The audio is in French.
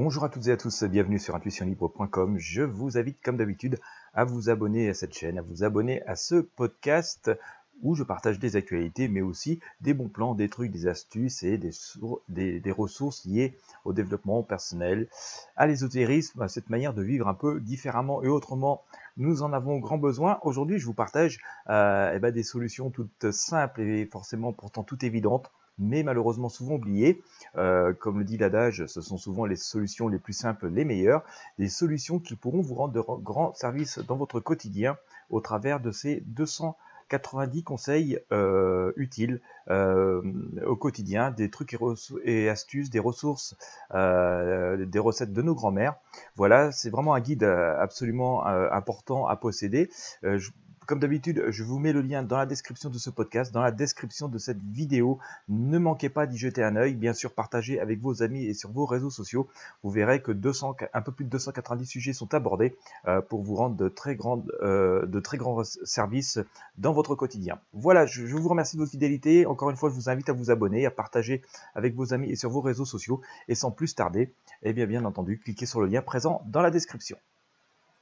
Bonjour à toutes et à tous, bienvenue sur intuitionlibre.com. Je vous invite comme d'habitude à vous abonner à cette chaîne, à vous abonner à ce podcast où je partage des actualités, mais aussi des bons plans, des trucs, des astuces et des, ressources liées au développement personnel, à l'ésotérisme, à cette manière de vivre un peu différemment et autrement. Nous en avons grand besoin. Aujourd'hui, je vous partage euh, eh ben, des solutions toutes simples et forcément pourtant toutes évidentes mais malheureusement souvent oubliées. Euh, comme le dit l'adage, ce sont souvent les solutions les plus simples, les meilleures, des solutions qui pourront vous rendre de grands services dans votre quotidien au travers de ces 290 conseils euh, utiles euh, au quotidien, des trucs et, astuces, des ressources, des recettes de nos grands-mères. Voilà, c'est vraiment un guide absolument important à posséder. Comme d'habitude, je vous mets le lien dans la description de ce podcast, dans la description de cette vidéo. Ne manquez pas d'y jeter un œil. Bien sûr, partagez avec vos amis et sur vos réseaux sociaux. Vous verrez que 200, un peu plus de 290 sujets sont abordés euh, pour vous rendre de très, grandes, euh, de très grands services dans votre quotidien. Voilà, je, vous remercie de votre fidélité. Encore une fois, je vous invite à vous abonner, à partager avec vos amis et sur vos réseaux sociaux. Et sans plus tarder, eh bien, bien entendu, cliquez sur le lien présent dans la description.